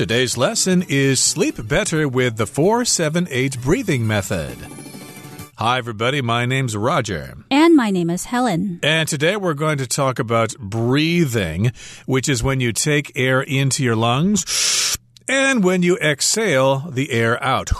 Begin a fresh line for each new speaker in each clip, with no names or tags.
Today's lesson is Sleep Better with the 478 Breathing Method. Hi, everybody. My name's Roger.
And my name is Helen.
And today we're going to talk about breathing, which is when you take air into your lungs and when you exhale the air out.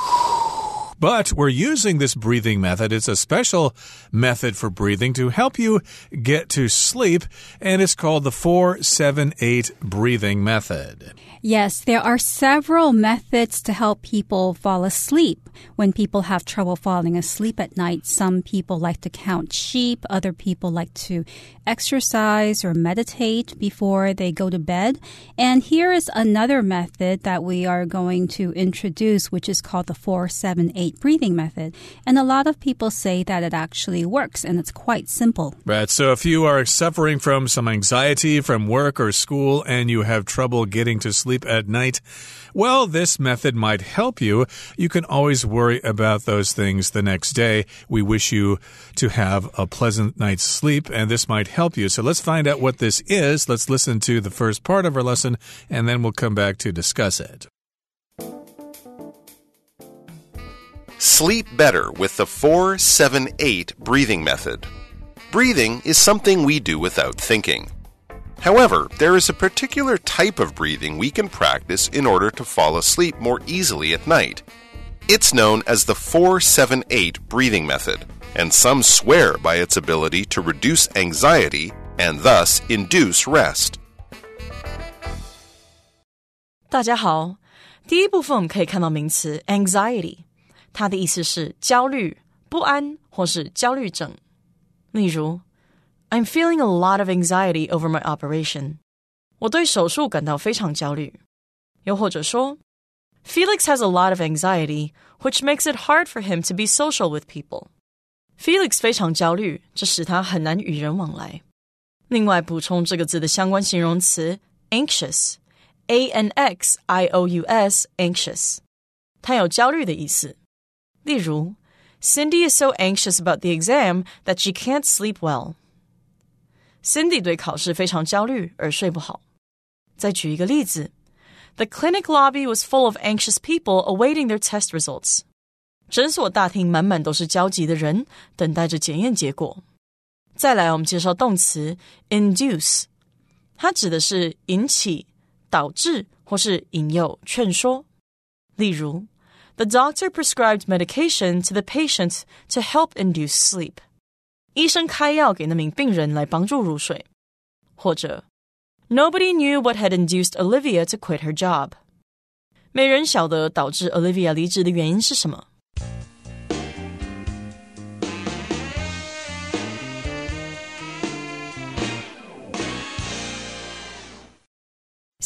But we're using this breathing method. It's a special method for breathing to help you get to sleep, and it's called the 478 breathing method.
Yes, there are several methods to help people fall asleep. When people have trouble falling asleep at night, some people like to count sheep, other people like to exercise or meditate before they go to bed. And here is another method that we are going to introduce, which is called the 478 breathing method. And a lot of people say that it actually works and it's quite simple.
Right. So if you are suffering from some anxiety from work or school and you have trouble getting to sleep, sleep at night? Well, this method might help you. You can always worry about those things the next day. We wish you to have a pleasant night's sleep, and this might help you. So let's find out what this is. Let's listen to the first part of our lesson, and then we'll come back to discuss it.
Sleep better with the 478 breathing method. Breathing is something we do without thinking. However, there is a particular type of breathing we can practice in order to fall asleep more easily at night. It's known as the 478 breathing method, and some swear by its ability to reduce anxiety and thus induce rest.
大家好，第一部分我们可以看到名词 anxiety，它的意思是焦虑、不安或是焦虑症。例如 I'm feeling a lot of anxiety over my operation. 我对手术感到非常焦虑。又或者说，Felix has a lot of anxiety, which makes it hard for him to be social with people. Felix 非常焦虑，这使他很难与人往来。另外，补充这个字的相关形容词 anxious，a n x i o u s anxious，它有焦虑的意思。例如，Cindy is so anxious about the exam that she can't sleep well. Cindy 对考试非常焦虑而睡不好。再举一个例子，The clinic lobby was full of anxious people awaiting their test results。诊所大厅满满都是焦急的人，等待着检验结果。再来，我们介绍动词 induce，它指的是引起、导致或是引诱、劝说。例如，The doctor prescribed medication to the patient to help induce sleep。 医生开药给那名病人来帮助入睡，或者 Nobody knew what had induced Olivia to quit her job。没人晓得导致 Olivia 离职的原因是什么。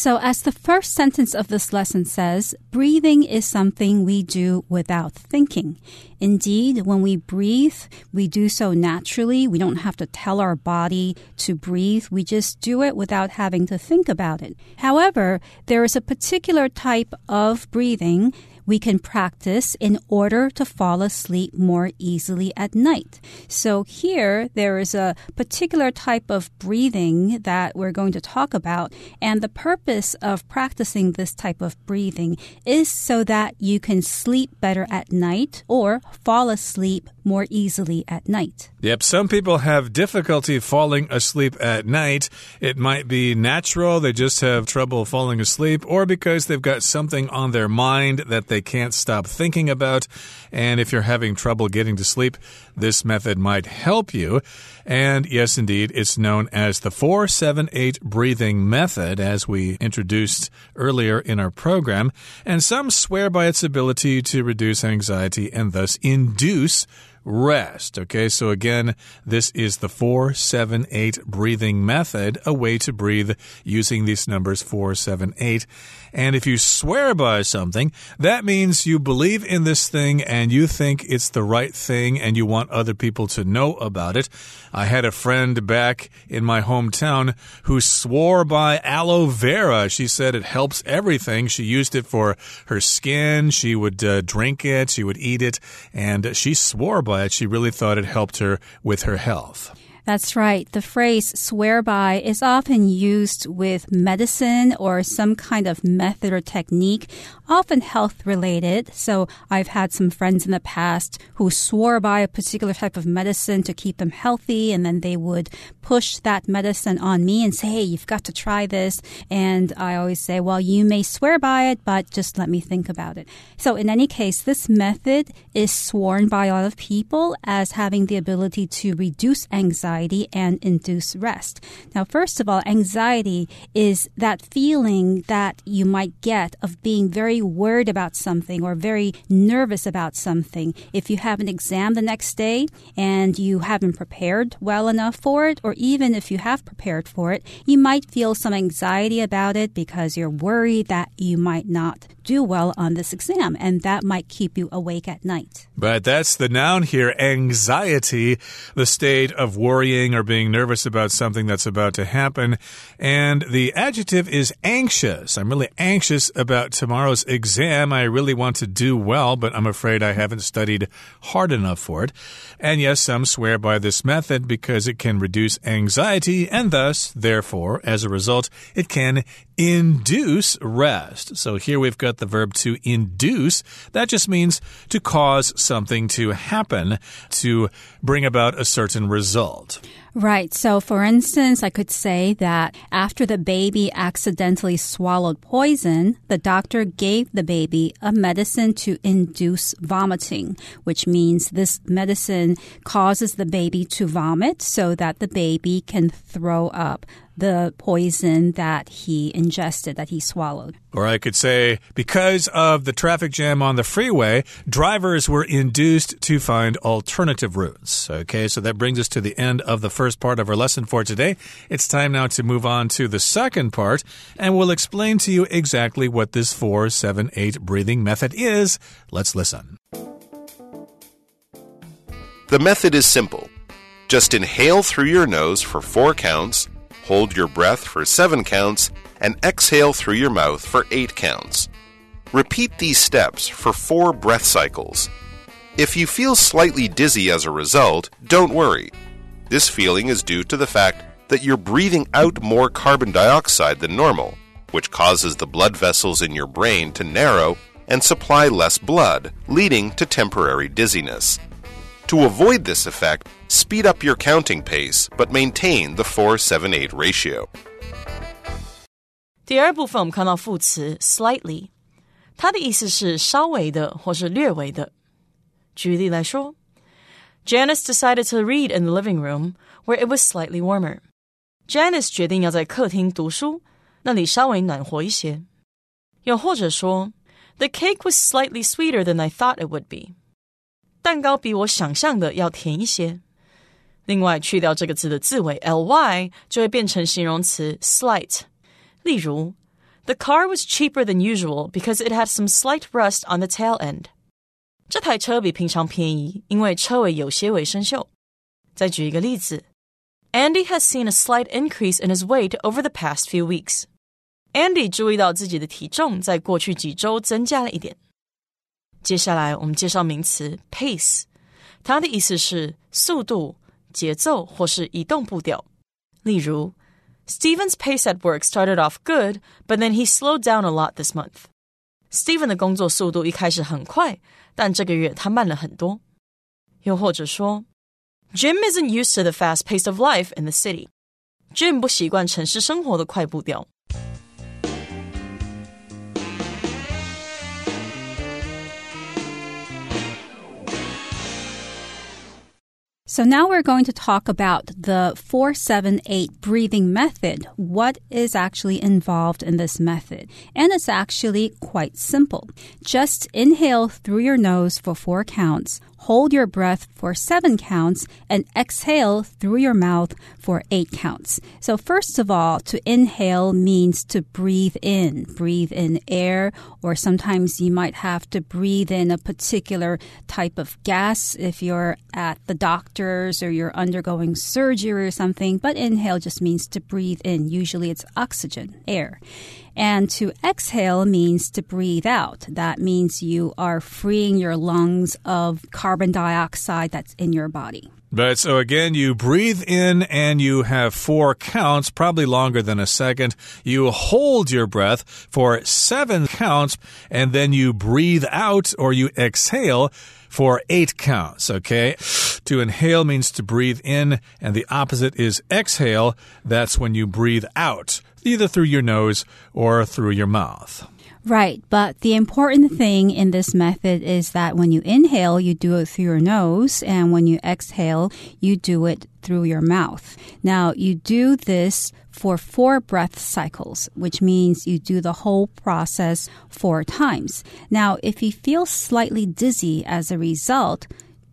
So, as the first sentence of this lesson says, breathing is something we do without thinking. Indeed, when we breathe, we do so naturally. We don't have to tell our body to breathe. We just do it without having to think about it. However, there is a particular type of breathing we can practice in order to fall asleep more easily at night. So here there is a particular type of breathing that we're going to talk about. And the purpose of practicing this type of breathing is so that you can sleep better at night or fall asleep more easily at night.
Yep, some people have difficulty falling asleep at night. It might be natural, they just have trouble falling asleep, or because they've got something on their mind that they can't stop thinking about. And if you're having trouble getting to sleep, this method might help you. And yes, indeed, it's known as the 478 breathing method, as we introduced earlier in our program. And some swear by its ability to reduce anxiety and thus induce rest. Okay, so again, this is the 478 breathing method, a way to breathe using these numbers 478. And if you swear by something, that means you believe in this thing and you think it's the right thing and you want other people to know about it. I had a friend back in my hometown who swore by aloe vera. She said it helps everything. She used it for her skin. She would uh, drink it. She would eat it. And she swore by She really thought it helped her with her health.
That's right. The phrase swear by is often used with medicine or some kind of method or technique, often health related. So I've had some friends in the past who swore by a particular type of medicine to keep them healthy, and then they would push that medicine on me and say, hey, you've got to try this. And I always say, well, you may swear by it, but just let me think about it. So in any case, this method is sworn by a lot of people as having the ability to reduce anxiety and induce rest. Now, first of all, anxiety is that feeling that you might get of being very worried about something or very nervous about something. If you have an exam the next day and you haven't prepared well enough for it, or even if you have prepared for it, you might feel some anxiety about it because you're worried that you might not do well on this exam, and that might keep you awake at night.
But that's the noun here anxiety, the state of worrying or being nervous about something that's about to happen. And the adjective is anxious. I'm really anxious about tomorrow's exam. I really want to do well, but I'm afraid I haven't studied hard enough for it. And yes, some swear by this method because it can reduce anxiety and thus, therefore, as a result, it can induce rest. So here we've got the verb to induce. That just means to cause something to happen, to bring about a certain result.
Right. So, for instance, I could say that after the baby accidentally swallowed poison, the doctor gave the baby a medicine to induce vomiting, which means this medicine causes the baby to vomit so that the baby can throw up the poison that he ingested, that he swallowed.
Or I could say, because of the traffic jam on the freeway, drivers were induced to find alternative routes. Okay, so that brings us to the end of the first part of our lesson for today. It's time now to move on to the second part, and we'll explain to you exactly what this 4 7 8 breathing method is. Let's listen.
The method is simple. Just inhale through your nose for four counts hold your breath for 7 counts, and exhale through your mouth for 8 counts. Repeat these steps for 4 breath cycles. If you feel slightly dizzy as a result, don't worry. This feeling is due to the fact that you're breathing out more carbon dioxide than normal, which causes the blood vessels in your brain to narrow and supply less blood, leading to temporary dizziness. To avoid this effect, speed up your counting pace, but maintain the 478 ratio.
第二部分我们看到副词 slightly，它的意思是稍微的或是略微的。举例来说，Janice decided to read in the living room where it was slightly warmer. Janice 决定要在客厅读书，那里稍微暖和一些。又或者说，The cake was slightly sweeter than I thought it would be. 蛋糕比我想象的要甜一些。另外，去掉这个字的字尾 ly，就会变成形容词 slight。例如，The car was cheaper than usual because it had some slight rust on the tail end。这台车比平常便宜，因为车尾有些微生锈。再举一个例子，Andy has seen a slight increase in his weight over the past few weeks。Andy 注意到自己的体重在过去几周增加了一点。接下来我们介绍名词 pace，它的意思是速度、节奏或是移动步调。例如，Stephen's pace at work started off good, but then he slowed down a lot this month. Stephen 的工作速度一开始很快，但这个月他慢了很多。又或者说，Jim isn't used to the fast pace of life in the city. Jim 不习惯城市生活的快步调。
So now we're going to talk about the 478 breathing method. What is actually involved in this method? And it's actually quite simple. Just inhale through your nose for four counts, hold your breath for seven counts, and exhale through your mouth for eight counts. So, first of all, to inhale means to breathe in, breathe in air, or sometimes you might have to breathe in a particular type of gas if you're at the doctor's or you're undergoing surgery or something. But inhale just means to breathe in. Usually it's oxygen, air. And to exhale means to breathe out. That means you are freeing your lungs of carbon dioxide that's in your body.
But so again, you breathe in and you have four counts, probably longer than a second. You hold your breath for seven counts, and then you breathe out or you exhale for eight counts, okay? To inhale means to breathe in, and the opposite is exhale. That's when you breathe out, either through your nose or through your mouth.
Right, but the important thing in this method is that when you inhale, you do it through your nose, and when you exhale, you do it through your mouth. Now, you do this for four breath cycles, which means you do the whole process four times. Now, if you feel slightly dizzy as a result,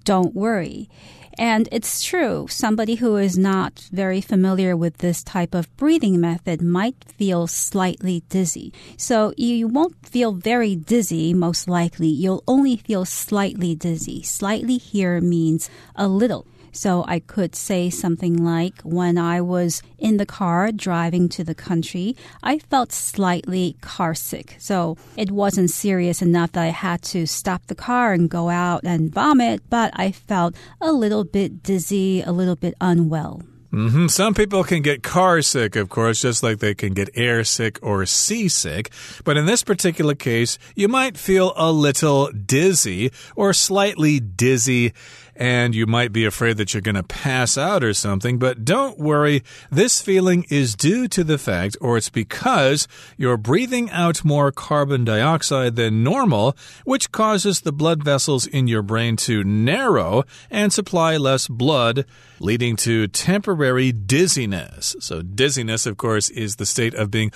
don't worry. And it's true, somebody who is not very familiar with this type of breathing method might feel slightly dizzy. So you won't feel very dizzy, most likely. You'll only feel slightly dizzy. Slightly here means a little. So I could say something like, when I was in the car driving to the country, I felt slightly car sick. So it wasn't serious enough that I had to stop the car and go out and vomit, but I felt a little bit dizzy, a little bit unwell.
Mm -hmm. Some people can get car sick, of course, just like they can get air sick or seasick. But in this particular case, you might feel a little dizzy or slightly dizzy and you might be afraid that you're going to pass out or something, but don't worry. This feeling is due to the fact, or it's because you're breathing out more carbon dioxide than normal, which causes the blood vessels in your brain to narrow and supply less blood, leading to temporary dizziness. So, dizziness, of course, is the state of being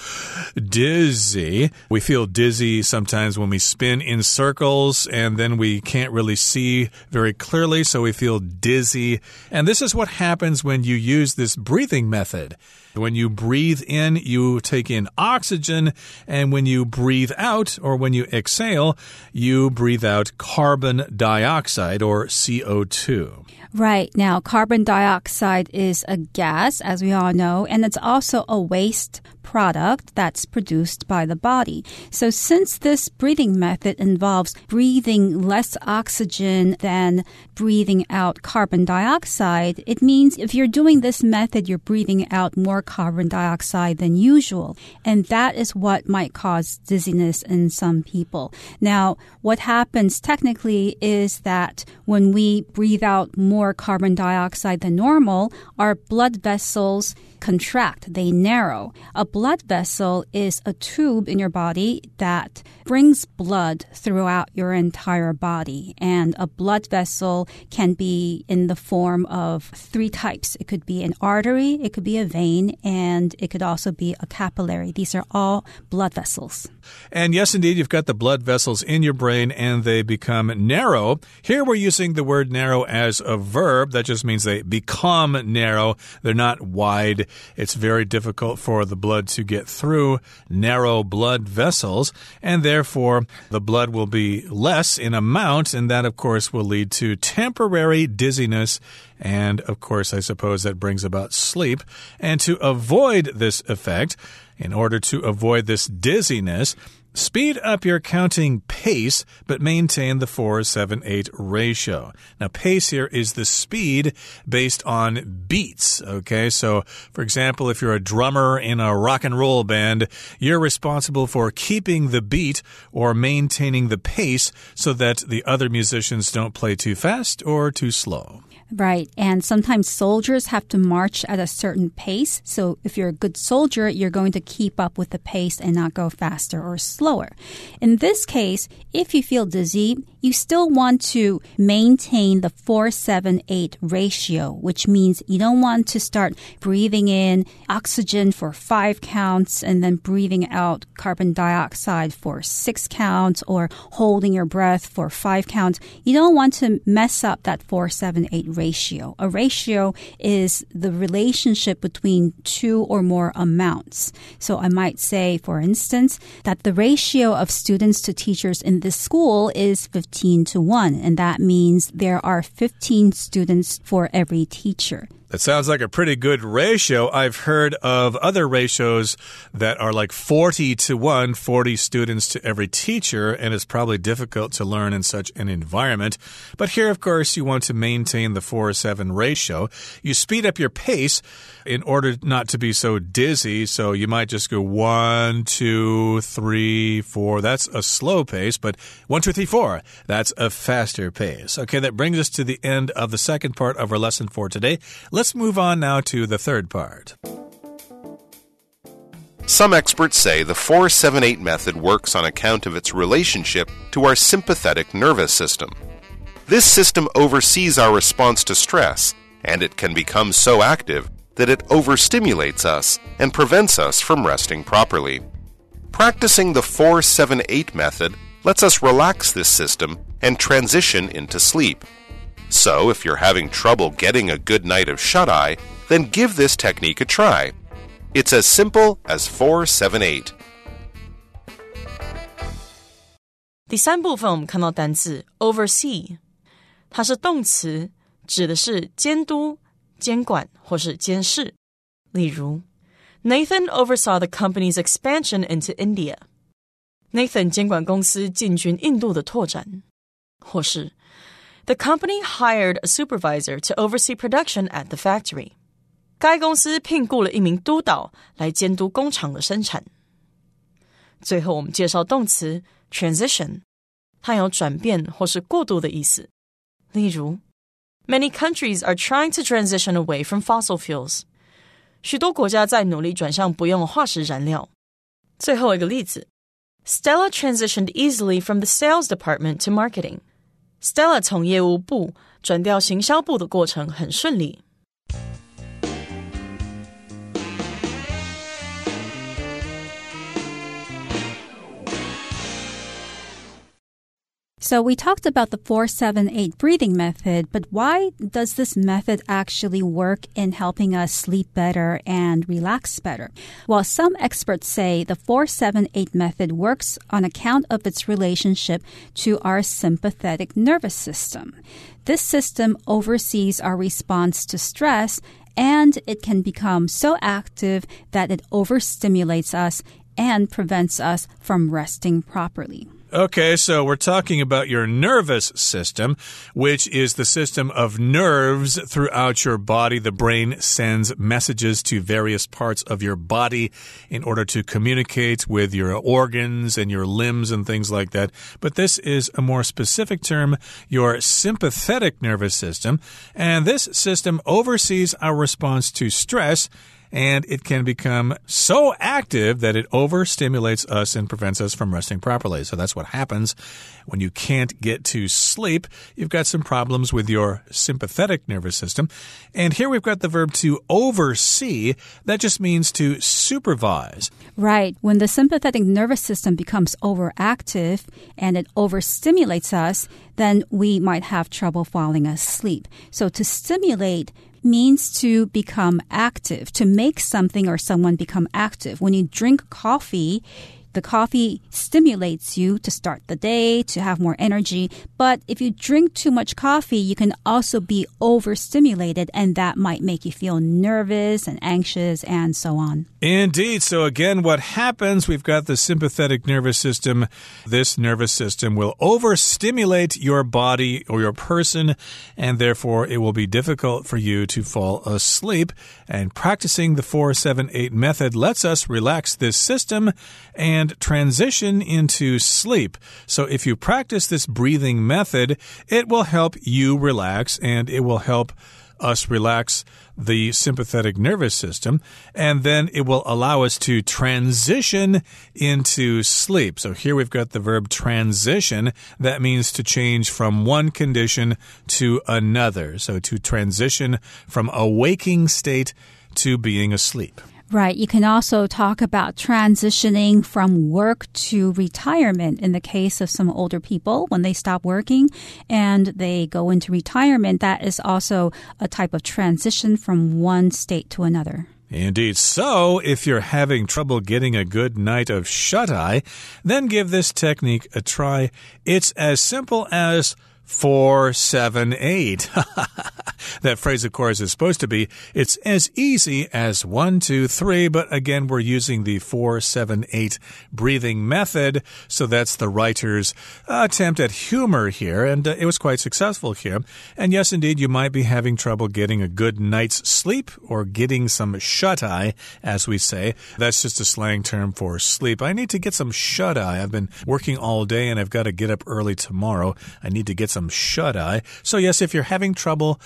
dizzy. We feel dizzy sometimes when we spin in circles and then we can't really see very clearly so we feel dizzy. And this is what happens when you use this breathing method. When you breathe in, you take in oxygen, and when you breathe out or when you exhale, you breathe out carbon dioxide or CO2.
Right. Now, carbon dioxide is a gas, as we all know, and it's also a waste product that's produced by the body. So since this breathing method involves breathing less oxygen than breathing out carbon dioxide, it means if you're doing this method, you're breathing out more carbon dioxide than usual. And that is what might cause dizziness in some people. Now, what happens technically is that when we breathe out more carbon dioxide than normal, our blood vessels contract, they narrow. A blood vessel is a tube in your body that brings blood throughout your entire body. And a blood vessel can be in the form of three types. It could be an artery, it could be a vein, and it could also be a capillary. These are all blood vessels.
And yes, indeed, you've got the blood vessels in your brain and they become narrow. Here we're using the word narrow as a verb. That just means they become narrow. They're not wide. It's very difficult for the blood to get through narrow blood vessels. And therefore, the blood will be less in amount. And that, of course, will lead to temporary dizziness and of course, I suppose that brings about sleep. And to avoid this effect, in order to avoid this dizziness, Speed up your counting pace, but maintain the 478 ratio. Now, pace here is the speed based on beats. Okay, so for example, if you're a drummer in a rock and roll band, you're responsible for keeping the beat or maintaining the pace so that the other musicians don't play too fast or too slow.
Right. And sometimes soldiers have to march at a certain pace. So if you're a good soldier, you're going to keep up with the pace and not go faster or slower. In this case, if you feel dizzy, you still want to maintain the 478 ratio, which means you don't want to start breathing in oxygen for five counts and then breathing out carbon dioxide for six counts or holding your breath for five counts. You don't want to mess up that 478 ratio. A ratio is the relationship between two or more amounts. So I might say, for instance, that the ratio of students to teachers in this school is 50 15 to 1, and that means there are 15 students for every teacher.
That sounds like a pretty good ratio. I've heard of other ratios that are like 40 to 1, 40 students to every teacher, and it's probably difficult to learn in such an environment. But here, of course, you want to maintain the 4 7 ratio. You speed up your pace in order not to be so dizzy, so you might just go 1, 2, 3, 4. That's a slow pace, but 1, 2, 3, 4. That's a faster pace. Okay, that brings us to the end of the second part of our lesson for today. Let's move on now to the third part.
Some experts say the 478 method works on account of its relationship to our sympathetic nervous system. This system oversees our response to stress, and it can become so active that it overstimulates us and prevents us from resting properly. Practicing the 478 method lets us relax this system and transition into sleep. So, if you're having trouble getting a good night of shut eye, then give this technique a try. It's as simple as 478.
第三部分我们看到单字 oversee，它是动词，指的是监督、监管或是监视。例如，Nathan oversaw the company's expansion into India。Nathan 监管公司进军印度的拓展，或是 The company hired a supervisor to oversee production at the factory. 该公司聘雇了一名督导来监督工厂的生产。最后，我们介绍动词 transition，它有转变或是过渡的意思。例如，Many countries are trying to transition away from fossil fuels。许多国家在努力转向不用化石燃料。最后一个例子，Stella transitioned easily from the sales department to marketing。 Stella 从业务部转调行销部的过程很顺利。
So we talked about the 478 breathing method, but why does this method actually work in helping us sleep better and relax better? Well, some experts say the 478 method works on account of its relationship to our sympathetic nervous system. This system oversees our response to stress and it can become so active that it overstimulates us and prevents us from resting properly.
Okay, so we're talking about your nervous system, which is the system of nerves throughout your body. The brain sends messages to various parts of your body in order to communicate with your organs and your limbs and things like that. But this is a more specific term, your sympathetic nervous system. And this system oversees our response to stress and it can become so active that it overstimulates us and prevents us from resting properly. So that's what happens when you can't get to sleep. You've got some problems with your sympathetic nervous system. And here we've got the verb to oversee. That just means to supervise.
Right. When the sympathetic nervous system becomes overactive and it overstimulates us, then we might have trouble falling asleep. So to stimulate means to become active, to make something or someone become active. When you drink coffee, the coffee stimulates you to start the day, to have more energy. But if you drink too much coffee, you can also be overstimulated, and that might make you feel nervous and anxious and so on.
Indeed. So, again, what happens, we've got the sympathetic nervous system. This nervous system will overstimulate your body or your person, and therefore it will be difficult for you to fall asleep. And practicing the 478 method lets us relax this system and and transition into sleep. So if you practice this breathing method, it will help you relax and it will help us relax the sympathetic nervous system, and then it will allow us to transition into sleep. So here we've got the verb transition. That means to change from one condition to another. So to transition from a waking state to being asleep.
Right. You can also talk about transitioning from work to retirement in the case of some older people when they stop working and they go into retirement. That is also a type of transition from one state to another.
Indeed. So, if you're having trouble getting a good night of shut eye, then give this technique a try. It's as simple as Four, seven, eight. that phrase, of course, is supposed to be it's as easy as one, two, three, but again, we're using the four, seven, eight breathing method. So that's the writer's attempt at humor here, and uh, it was quite successful here. And yes, indeed, you might be having trouble getting a good night's sleep or getting some shut eye, as we say. That's just a slang term for sleep. I need to get some shut eye. I've been working all day and I've got to get up early tomorrow. I need to get some shut eye. So, yes, if you're having trouble,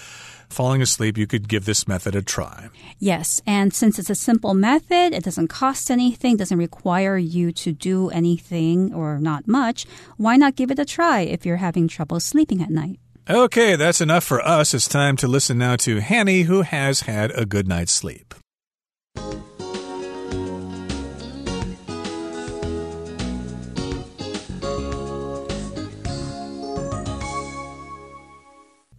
falling asleep, you could give this method a try.
Yes, and since it's a simple method, it doesn't cost anything, doesn't require you to do anything or not much, why not give it a try if you're having trouble sleeping at night?
Okay, that's enough for us. It's time to listen now to Hanny, who has had a good night's sleep.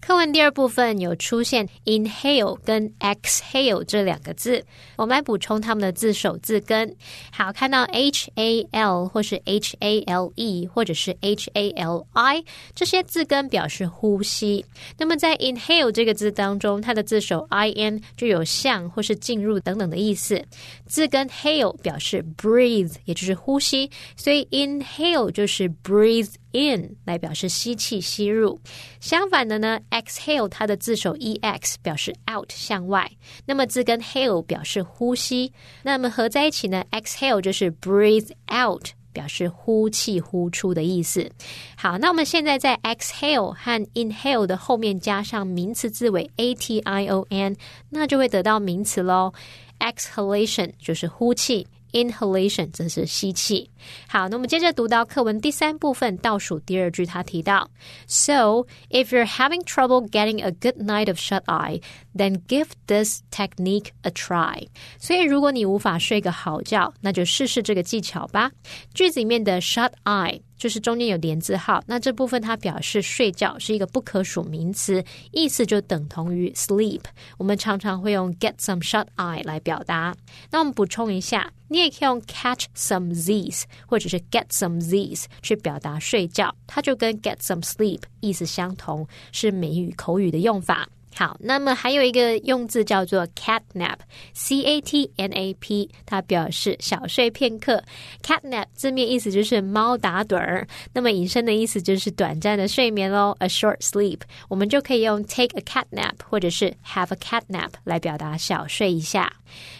课文第二部分有出现 inhale 跟 exhale 这两个字，我们来补充它们的字首字根。好，看到 h a l 或是 h a l e 或者是 h a l i 这些字根表示呼吸。那么在 inhale 这个字当中，它的字首 i n 就有向或是进入等等的意思。字根 hail 表示 breathe，也就是呼吸，所以 inhale 就是 breathe。In 来表示吸气吸入，相反的呢，exhale 它的字首 ex 表示 out 向外，那么字根 hail 表示呼吸，那么合在一起呢，exhale 就是 breathe out 表示呼气呼出的意思。好，那我们现在在 exhale 和 inhale 的后面加上名词字尾 a t i o n，那就会得到名词喽，exhalation 就是呼气。Inhalation 则是吸气。好，那我们接着读到课文第三部分倒数第二句，他提到：So if you're having trouble getting a good night of shut eye, then give this technique a try。所以，如果你无法睡个好觉，那就试试这个技巧吧。句子里面的 shut eye。就是中间有连字号，那这部分它表示睡觉是一个不可数名词，意思就等同于 sleep。我们常常会用 get some shut eye 来表达。那我们补充一下，你也可以用 catch some z's 或者是 get some z's 去表达睡觉，它就跟 get some sleep 意思相同，是美语口语的用法。好，那么还有一个用字叫做 cat nap，c a t n a p，它表示小睡片刻。cat nap 字面意思就是猫打盹儿，那么引申的意思就是短暂的睡眠喽，a short sleep。我们就可以用 take a cat nap 或者是 have a cat nap 来表达小睡一下。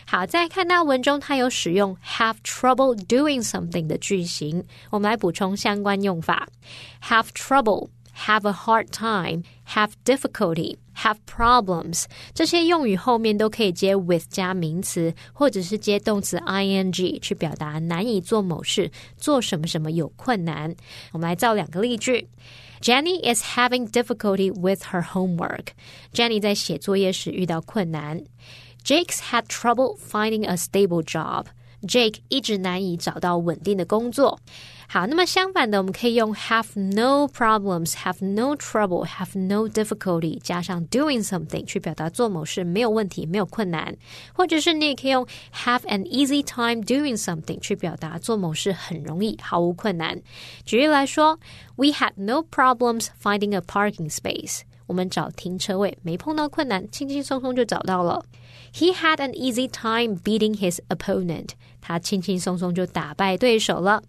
好，再看到文中它有使用 have trouble doing something 的句型，我们来补充相关用法，have trouble。have a hard time, have difficulty, have problems，这些用语后面都可以接 with 加名词，或者是接动词 ing 去表达难以做某事，做什么什么有困难。我们来造两个例句。Jenny is having difficulty with her homework. Jenny 在写作业时遇到困难。Jake's had trouble finding a stable job. Jake 一直难以找到稳定的工作。 好，那么相反的，我们可以用 have no problems, have no trouble, have no difficulty 加上 doing something 去表达做某事没有问题、没有困难，或者是你也可以用 have an easy time doing something 去表达做某事很容易、毫无困难。举例来说，We had no problems finding a parking space。我们找停车位没碰到困难，轻轻松松就找到了。He had an easy time beating his opponent。他轻轻松松就打败对手了。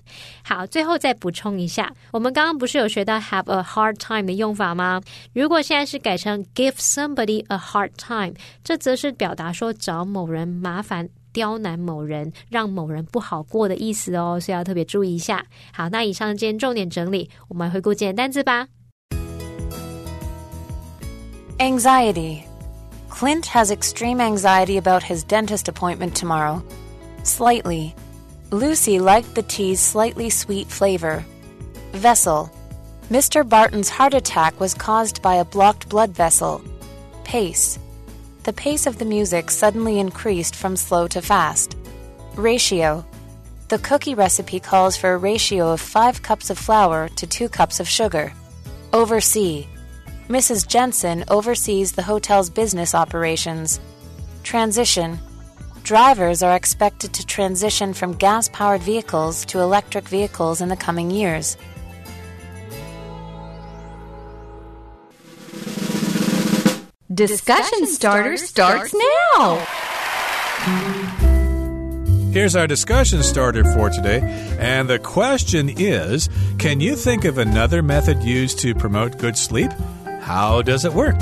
好，最后再补充一下，我们刚刚不是有学到 have a hard time 的用法吗？如果现在是改成 give somebody a hard time，这则是表达说找某人麻烦、刁难某人、让某人不好过的意思哦，所以要特别注意一下。好，那以上今天重点整理，我们回顾今天单词吧。
Anxiety. Clint has extreme anxiety about his dentist appointment tomorrow. Slightly. Lucy liked the tea's slightly sweet flavor. Vessel. Mr. Barton's heart attack was caused by a blocked blood vessel. Pace. The pace of the music suddenly increased from slow to fast. Ratio. The cookie recipe calls for a ratio of 5 cups of flour to 2 cups of sugar. Oversee. Mrs. Jensen oversees the hotel's business operations. Transition. Drivers are expected to transition from gas powered vehicles to electric vehicles in the coming years.
Discussion starter starts now.
Here's our discussion starter for today. And the question is Can you think of another method used to promote good sleep? How does it work?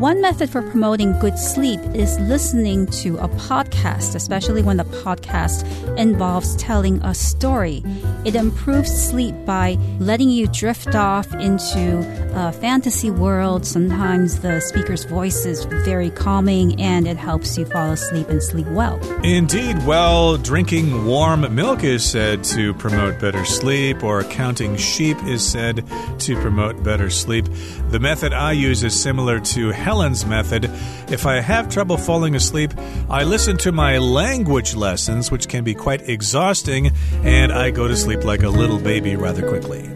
One method for promoting good sleep is listening to a podcast, especially when the podcast involves telling a story. It improves sleep by letting you drift off into a fantasy world. Sometimes the speaker's voice is very calming and it helps you fall asleep and sleep well.
Indeed, well, drinking warm milk is said to promote better sleep, or counting sheep is said to promote better sleep. The method I use is similar to Helen's method. If I have trouble falling asleep, I listen to my language lessons, which can be quite exhausting, and I go to sleep like a little baby rather quickly.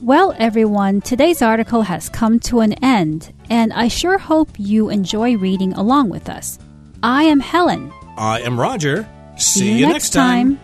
Well, everyone, today's article has come to an end, and I sure hope you enjoy reading along with us. I am Helen.
I am Roger. See,
you next time.